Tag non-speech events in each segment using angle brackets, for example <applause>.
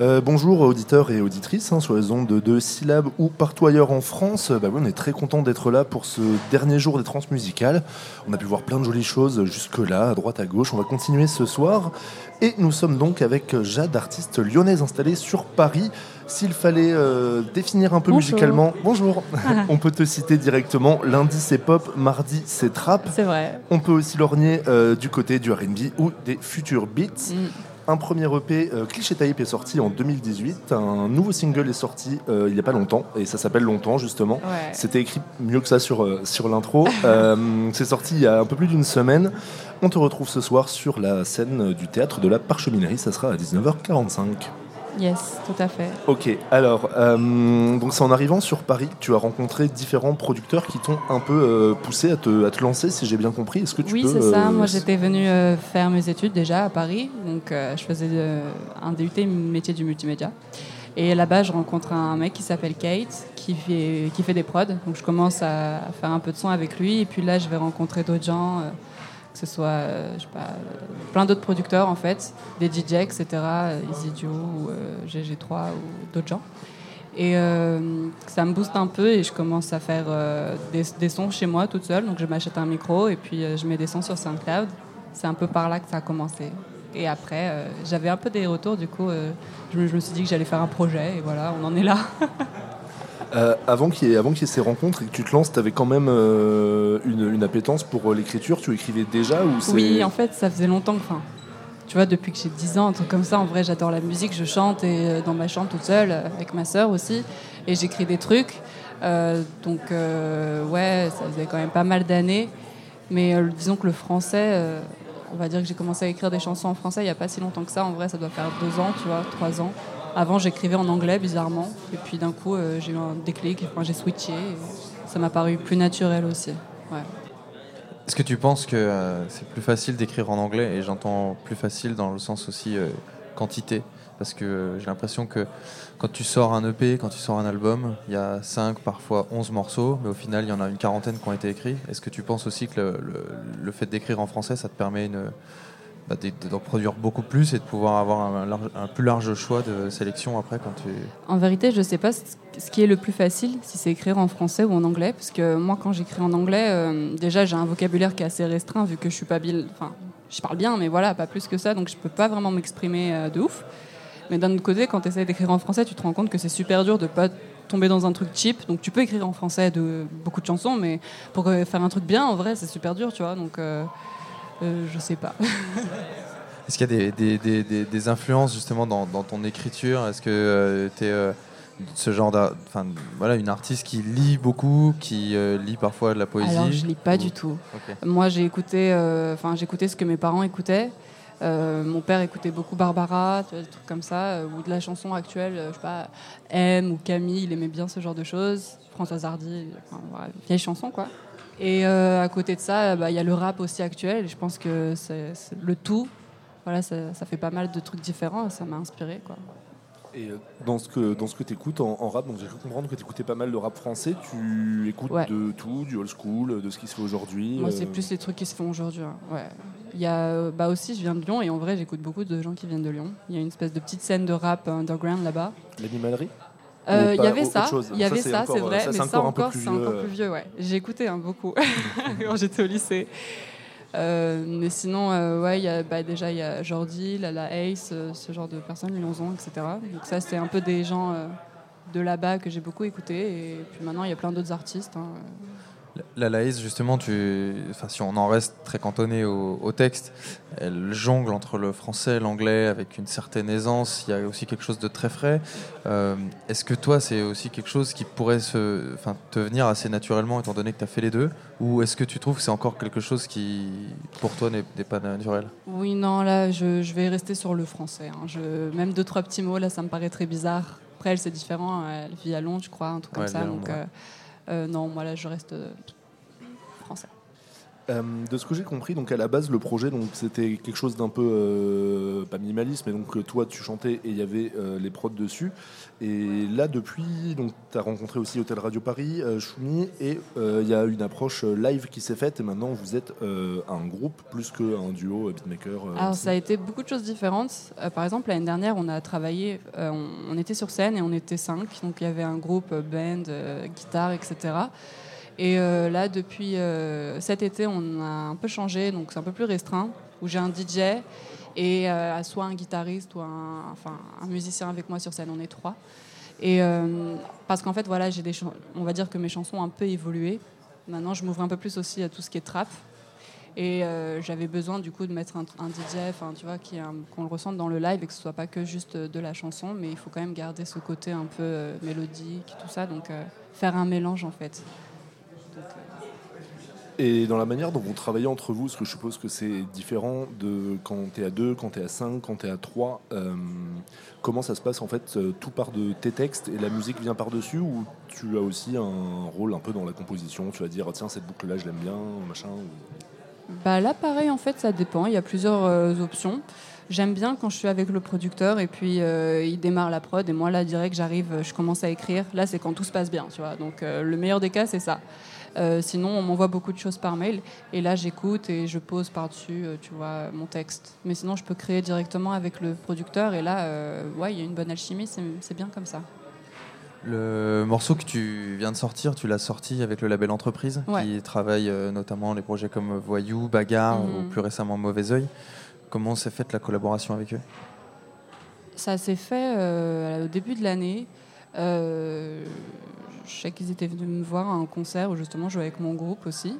Euh, bonjour auditeurs et auditrices hein, sur les ondes de, de syllabes ou partout ailleurs en France. Bah oui, on est très content d'être là pour ce dernier jour des transmusicales. On a pu voir plein de jolies choses jusque-là, à droite, à gauche. On va continuer ce soir. Et nous sommes donc avec Jade, artiste lyonnaise installée sur Paris. S'il fallait euh, définir un peu Bonjour. musicalement, bonjour, <laughs> on peut te citer directement. Lundi c'est pop, mardi c'est trap. C'est vrai. On peut aussi lorgner euh, du côté du RB ou des futurs beats. Mm. Un premier EP, euh, Cliché Tape, est sorti en 2018. Un nouveau single est sorti euh, il n'y a pas longtemps, et ça s'appelle Longtemps, justement. Ouais. C'était écrit mieux que ça sur, euh, sur l'intro. <laughs> C'est sorti il y a un peu plus d'une semaine. On te retrouve ce soir sur la scène du théâtre de la Parcheminerie. Ça sera à 19h45. Yes, tout à fait. Ok, alors, euh, donc c'est en arrivant sur Paris que tu as rencontré différents producteurs qui t'ont un peu euh, poussé à te, à te lancer, si j'ai bien compris. Est-ce que tu Oui, c'est ça. euh, Moi, j'étais venue faire mes études déjà à Paris. Donc, je faisais un DUT métier du multimédia. Et là-bas, je rencontre un mec qui s'appelle Kate, qui fait, qui fait des prods. Donc, je commence à, faire un peu de son avec lui. Et puis là, je vais rencontrer d'autres gens, que ce soit euh, je sais pas, euh, plein d'autres producteurs, en fait, des DJ, etc., euh, Joe ou euh, GG3 ou d'autres gens. Et ça me booste un peu et je commence à faire des, des sons chez moi toute seule. Donc je m'achète un micro et puis je mets des sons sur SoundCloud. C'est un peu par là que ça a commencé. Et après, j'avais un peu des retours, du coup, je, me, je me suis dit que j'allais faire un projet et voilà, on en est là. <laughs> Euh, avant qu'il y, ait- ces rencontres et que tu te lances, tu avais quand même euh, une, une appétence pour euh, l'écriture. Tu écrivais déjà ou. Oui, en fait, ça faisait longtemps. Enfin, tu vois, depuis que j'ai 10 ans, un truc comme ça, en vrai, j'adore la musique, je chante et dans ma chambre toute seule, avec ma sœur aussi, et j'écris des trucs. Donc, ouais, ça faisait quand même pas mal d'années. Mais disons que le français, on va dire que j'ai commencé à écrire des chansons en français il n'y a pas si longtemps que ça. En vrai, ça doit faire deux ans, tu vois, trois ans. Avant, j'écrivais en anglais, bizarrement. Et puis d'un coup, euh, j'ai eu un déclic, enfin, j'ai switché. ça m'a paru plus naturel aussi. Est-ce que tu penses que euh, c'est plus facile d'écrire en anglais Et j'entends plus facile dans le sens aussi euh, quantité? Parce que j'ai l'impression que quand tu sors un EP, quand tu sors un album, il y a 5, parfois 11 morceaux, mais au final, il y en a une quarantaine qui ont été écrits. Est-ce que tu penses aussi que le fait d'écrire en français, ça te permet une, bah, d'e- d'en produire beaucoup plus et de pouvoir avoir un, plus large choix de sélection après quand tu... En vérité, je sais pas ce qui est le plus facile, si c'est écrire en français ou en anglais, parce que moi, quand j'écris en anglais, euh, déjà j'ai un vocabulaire qui est assez restreint vu que je suis pas bil... enfin, je parle bien, mais voilà, pas plus que ça, donc je peux pas vraiment m'exprimer euh, de ouf. Mais d'un autre côté, quand tu essaies d'écrire en français, tu te rends compte que c'est super dur de pas tomber dans un truc cheap. Donc tu peux écrire en français beaucoup de chansons, mais pour euh, faire un truc bien, en vrai, c'est super dur, tu vois. Donc euh, je sais pas. <laughs> Est-ce qu'il y a des, des- des- des- des influences justement dans, dans ton écriture? Est-ce que tu es ce genre enfin voilà une artiste qui lit beaucoup, qui euh, lit parfois de la poésie? Alors je lis pas du tout. Moi, j'ai écouté, euh, enfin, j'écoutais ce que mes parents écoutaient. Euh, mon père écoutait beaucoup Barbara, tu vois, des trucs comme ça, euh, ou de la chanson actuelle, euh, je sais pas, M ou Camille, il aimait bien ce genre de choses. Françoise Hardy, enfin, voilà, vieille chanson quoi. Et euh, à côté de ça, bah, il y a le rap aussi actuel. Je pense que c'est c'est le tout. Voilà, ça, ça fait pas mal de trucs différents. et Ça m'a inspiré quoi. Et euh, dans ce que, dans ce que tu écoutes en, en rap, donc j'ai cru comprendre que tu écoutais pas mal de rap français. Tu écoutes Ouais. de tout, du old school, de ce qui se fait aujourd'hui. Moi, euh, c'est plus les trucs qui se font aujourd'hui. hein. Ouais. Il y a, bah aussi, je viens de Lyon et en vrai, j'écoute beaucoup de gens qui viennent de Lyon. Il y a une espèce de petite scène de rap underground là-bas. L'animalerie? Il pas- y avait ça, il y avait c'est ça, c'est vrai, ça, mais ça encore un peu encore, plus c'est encore vieux, plus vieux, ouais. J'ai écouté hein, beaucoup <laughs> quand j'étais au lycée. Euh, mais sinon, euh, ouais, il y a, bah, déjà il y a Jordi, Lala Ace, euh, ce genre de personnes, Lyon Zon, etc. Donc ça, c'est un peu des gens euh, de là-bas que j'ai beaucoup écouté. Et puis maintenant, il y a plein d'autres artistes. hein. La Laïs, justement, tu... enfin, si on en reste très cantonné au, au texte, elle jongle entre le français et l'anglais avec une certaine aisance. Il y a aussi quelque chose de très frais. Euh, Est-ce que toi, c'est aussi quelque chose qui pourrait se... enfin, te venir assez naturellement, étant donné que tu as fait les deux? Ou est-ce que tu trouves que c'est encore quelque chose qui, pour toi, n'est pas naturel? Oui, non, là, je, je vais rester sur le français. hein. Je, même deux, trois petits mots, là, ça me paraît très bizarre. Après, elle, c'est différent. Elle vit à Londres, je crois, un truc comme Ouais, ça. Donc, euh, non, moi, là, je reste euh, français. Euh, de ce que j'ai compris, donc à la base, le projet, donc c'était quelque chose d'un peu euh, pas minimaliste, mais donc toi tu chantais et il y avait euh, les prods dessus. Et là, depuis, donc tu as rencontré aussi Hôtel Radio Paris, Choumi, et il y a une approche live qui s'est faite. Et maintenant, vous êtes un groupe plus qu'un duo beatmaker. Alors ça a été beaucoup de choses différentes. par exemple, l'année dernière, on a travaillé, on, on, était sur scène et on était cinq, donc il y avait un groupe band, guitare, etc. Et euh, là, depuis euh, cet été, on a un peu changé, donc c'est un peu plus restreint, où j'ai un DJ et euh, soit un guitariste ou un, un musicien avec moi sur scène, on est trois. Et parce qu'en fait, voilà, j'ai des, on va dire que mes chansons ont un peu évolué. Maintenant, je m'ouvre un peu plus aussi à tout ce qui est trap. Et j'avais besoin du coup de mettre un, DJ, enfin tu vois, qu'on le ressente dans le live et que ce soit pas que juste de la chanson, mais il faut quand même garder ce côté un peu mélodique, tout ça. Donc faire un mélange en fait. Et dans la manière dont vous travaillez entre vous, parce que je suppose que c'est différent de quand tu es à 2, quand tu es à 5, quand tu es à 3, euh, comment ça se passe en fait euh, Tout part de tes textes et la musique vient par-dessus ou tu as aussi un rôle un peu dans la composition Tu vas dire tiens, cette boucle-là, je l'aime bien, machin bah Là, pareil, en fait, ça dépend. Il y a plusieurs euh, options. J'aime bien quand je suis avec le producteur et puis il démarre la prod et moi là direct j'arrive, je commence à écrire. Là c'est quand tout se passe bien, tu vois. Donc le meilleur des cas c'est ça. Euh, sinon, on m'envoie beaucoup de choses par mail. Et là, j'écoute et je pose par-dessus, euh, tu vois, mon texte. Mais sinon, je peux créer directement avec le producteur. Et là, euh, ouais, il y a une bonne alchimie. C'est bien comme ça. Le morceau que tu viens de sortir, tu l'as sorti avec le label Entreprise, qui travaille notamment les projets comme Voyou, Bagarre mhm. ou plus récemment Mauvais Oeil. Comment s'est faite la collaboration avec eux? Ça s'est fait au début de l'année. Je sais qu'ils étaient venus me voir à un concert où justement je jouais avec mon groupe aussi.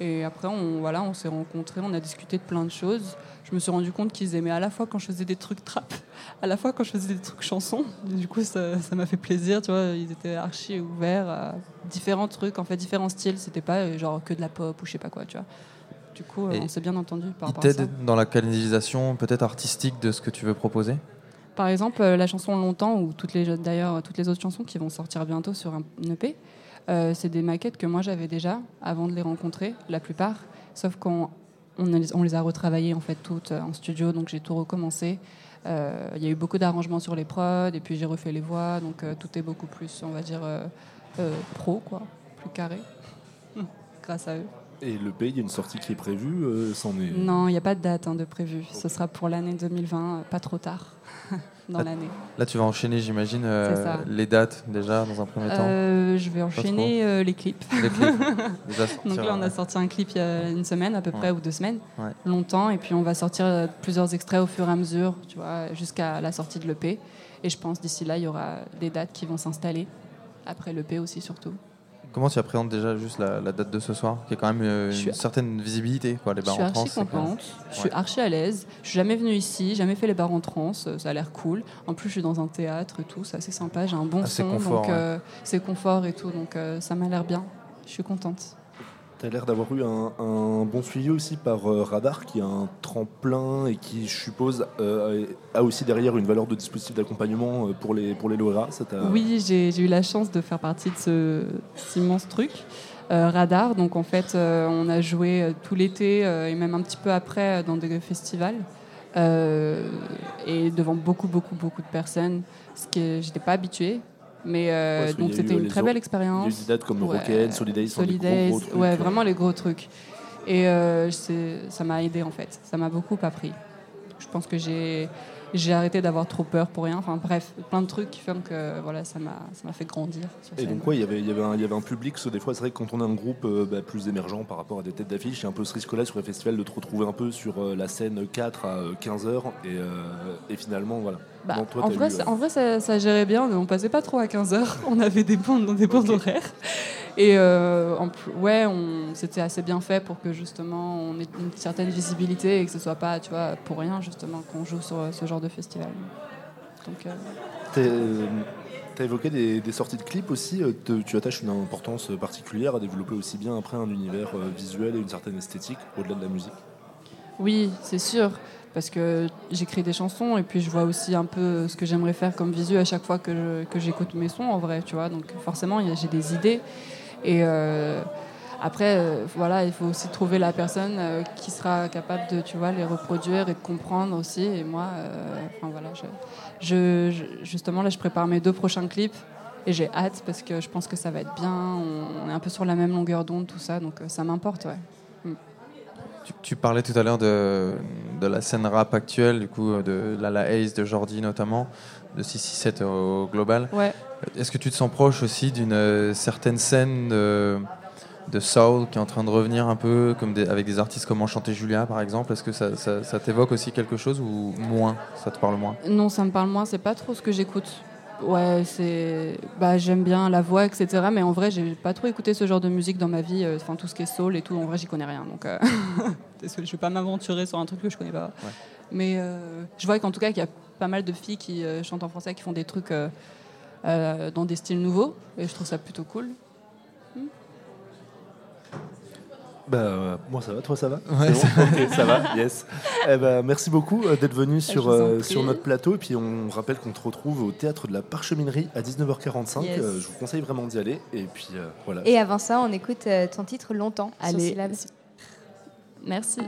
Et après, on, voilà, on s'est rencontrés, on a discuté de plein de choses. Je me suis rendu compte qu'ils aimaient à la fois quand je faisais des trucs trap, <laughs> à la fois quand je faisais des trucs chansons. du coup, ça m'a fait plaisir, tu vois. Ils étaient archi ouverts à différents trucs, en fait, différents styles. C'était pas euh, genre que de la pop ou je sais pas quoi, tu vois. Du coup, on s'est bien entendu par rapport à ça. dans la canalisation peut-être artistique de ce que tu veux proposer? Par exemple, euh, la chanson Longtemps, ou toutes les, d'ailleurs toutes les autres chansons qui vont sortir bientôt sur un EP, euh, c'est des maquettes que moi j'avais déjà avant de les rencontrer, la plupart, sauf qu'on on, les a retravaillées en fait toutes euh, en studio, donc j'ai tout recommencé. Il y a eu beaucoup d'arrangements sur les prods, et puis j'ai refait les voix, donc tout est beaucoup plus, on va dire, pro, quoi, plus carré, <laughs> grâce à eux. Et le pays, il y a une sortie qui est prévue est... Non, il n'y a pas de date hein, de prévue. Ce sera pour l'année 2020, pas trop tard. <laughs> dans l'année. Là, tu vas enchaîner, j'imagine, euh, les dates déjà dans un premier temps euh, Je vais enchaîner euh, les clips. Les clips. <laughs> Donc là, on a sorti un clip il y a une semaine à peu près, ou deux semaines, longtemps, et puis on va sortir plusieurs extraits au fur et à mesure, tu vois, jusqu'à la sortie de l'EP. Et je pense d'ici là, il y aura des dates qui vont s'installer, après l'EP aussi surtout. Comment tu appréhendes déjà juste la, date de ce soir, qui est quand même euh, une certaine visibilité quoi, les bars en trans. Je suis archi contente, je suis archi à l'aise. Je suis jamais venue ici, jamais fait les bars en trans, euh, ça a l'air cool. En plus, je suis dans un théâtre et tout, c'est assez sympa, j'ai un bon son, donc euh, c'est confort et tout, donc ça m'a l'air bien. Je suis contente. Tu as l'air d'avoir eu un, bon suivi aussi par euh, Radar, qui a un tremplin et qui, je suppose, euh, a aussi derrière une valeur de dispositif d'accompagnement euh, pour les, pour les Oui, j'ai eu la chance de faire partie de ce, immense truc. Radar, donc en fait, on a joué tout l'été et même un petit peu après dans des festivals. et devant beaucoup, beaucoup, beaucoup de personnes, ce que j'étais pas habituée. Mais euh, donc c'était une très belle expérience. Des dates comme ouais, Solidays, Solidays ouais, vraiment les gros trucs. Et euh, ça m'a aidé en fait, ça m'a beaucoup appris. Je pense que j'ai j'ai arrêté d'avoir trop peur pour rien. Enfin bref, plein de trucs qui font que voilà, ça m'a fait grandir. et donc quoi, il y avait y avait un, y avait un public. des fois, c'est vrai que quand on est un groupe euh, bah, plus émergent par rapport à des têtes d'affiche, il y a un peu ce risque-là sur les festivals de te retrouver un peu sur la scène 4 à 15 heures et, et finalement voilà. Bah, en, vrai, euh, en, vrai, ça, ça, gérait bien. On passait pas trop à 15h. <laughs> On avait des bandes, des bandes horaires. Et euh, ouais, c'était assez bien fait pour que justement on ait une certaine visibilité et que ce soit pas, tu vois, pour rien justement qu'on joue sur ce genre de festival. Donc. Euh... Tu as évoqué des, sorties de clips aussi. Euh, tu attaches une importance particulière à développer aussi bien après un univers visuel et une certaine esthétique au-delà de la musique? Oui, c'est sûr parce que j'écris des chansons et puis je vois aussi un peu ce que j'aimerais faire comme visu à chaque fois que j'écoute mes sons en vrai, tu vois. Donc forcément, j'ai des idées. Et euh, Après, euh, voilà, il faut aussi trouver la personne euh, qui sera capable de, tu vois, les reproduire et de comprendre aussi. Et moi, enfin voilà, je, je- justement là, je prépare mes deux prochains clips et j'ai hâte parce que je pense que ça va être bien. On, est un peu sur la même longueur d'onde, tout ça, donc ça m'importe, ouais. Tu, tu parlais tout à l'heure de, de la scène rap actuelle, du coup, de Lala Ace, de Jordi notamment, de 667 au global. Ouais. Est-ce que tu te sens proche aussi d'une euh, certaine scène de, de soul qui est en train de revenir un peu, comme des- avec des artistes comme Enchanté Julia par exemple? Est-ce que ça, ça- ça t'évoque aussi quelque chose ou moins? Ça te parle moins? Non, ça me parle moins. C'est pas trop ce que j'écoute. Ouais, c'est. Bah, j'aime bien la voix, etc. Mais en vrai, j'ai pas trop écouté ce genre de musique dans ma vie. euh, Enfin, tout ce qui est soul et tout. En vrai, j'y connais rien. Donc, euh, <laughs> je vais pas m'aventurer sur un truc que je connais pas. Ouais. Mais euh, je vois qu'en tout cas, qu'il y a pas mal de filles qui euh, chantent en français, qui font des trucs euh, dans des styles nouveaux. Et je trouve ça plutôt cool. Bah, euh, moi ça va, toi ça va Ouais, ça va, yes. <laughs> Eh ben, merci beaucoup euh, d'être venu sur, euh, sur notre plateau. Et puis on rappelle qu'on te retrouve au théâtre de la Parcheminerie à 19h45. Yes. Euh, je vous conseille vraiment d'y aller. Et puis euh, voilà. Et avant ça, on écoute euh, ton titre longtemps sur Allez. Syllab. Merci.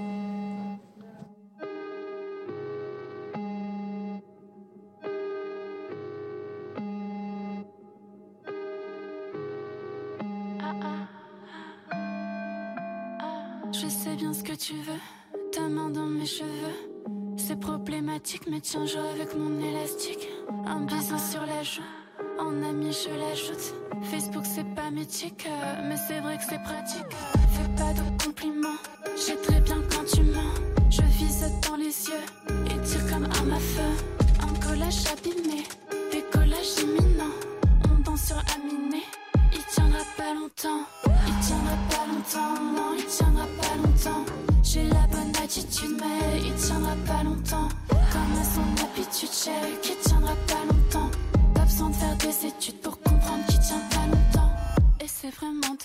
Je sais bien ce que tu veux, ta main dans mes cheveux. C'est problématique, mais tiens, joue avec mon élastique. Un bisou sur la joue, en ami je l'ajoute. Facebook c'est pas mythique, euh, mais c'est vrai que c'est pratique. Fais pas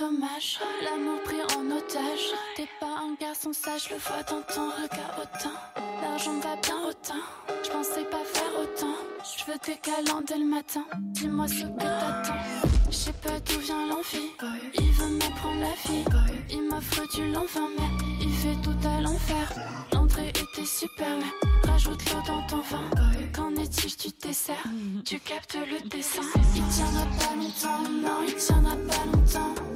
dommage, l'amour pris en otage. T'es pas un garçon sage, le vois dans ton regard autant. L'argent va bien autant, je pensais pas faire autant. Je veux des câlins dès le matin, dis-moi ce que t'attends. Je sais pas d'où vient l'envie, il veut me prendre la vie. Il m'offre du l'envin, mais il fait tout à l'enfer. L'entrée était super, mais rajoute l'eau dans ton vin. Qu'en est-il du dessert Tu captes le dessin. Il tiendra pas longtemps, non, il tiendra pas longtemps.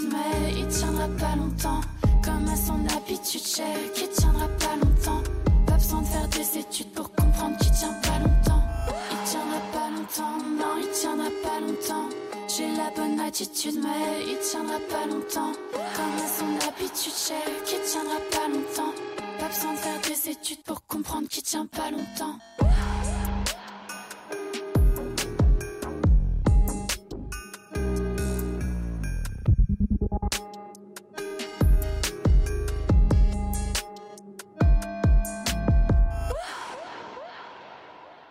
Mais il tiendra pas longtemps. Comme à son habitude, chérie, qui tiendra pas longtemps. Pas besoin de faire des études pour comprendre qu'il tient pas longtemps. Il tiendra pas longtemps, non, il tiendra pas longtemps. J'ai la bonne attitude, mais il tiendra pas longtemps. Comme à son habitude, chérie, qui tiendra pas longtemps. Pas besoin de faire des études pour comprendre qu'il tient pas longtemps.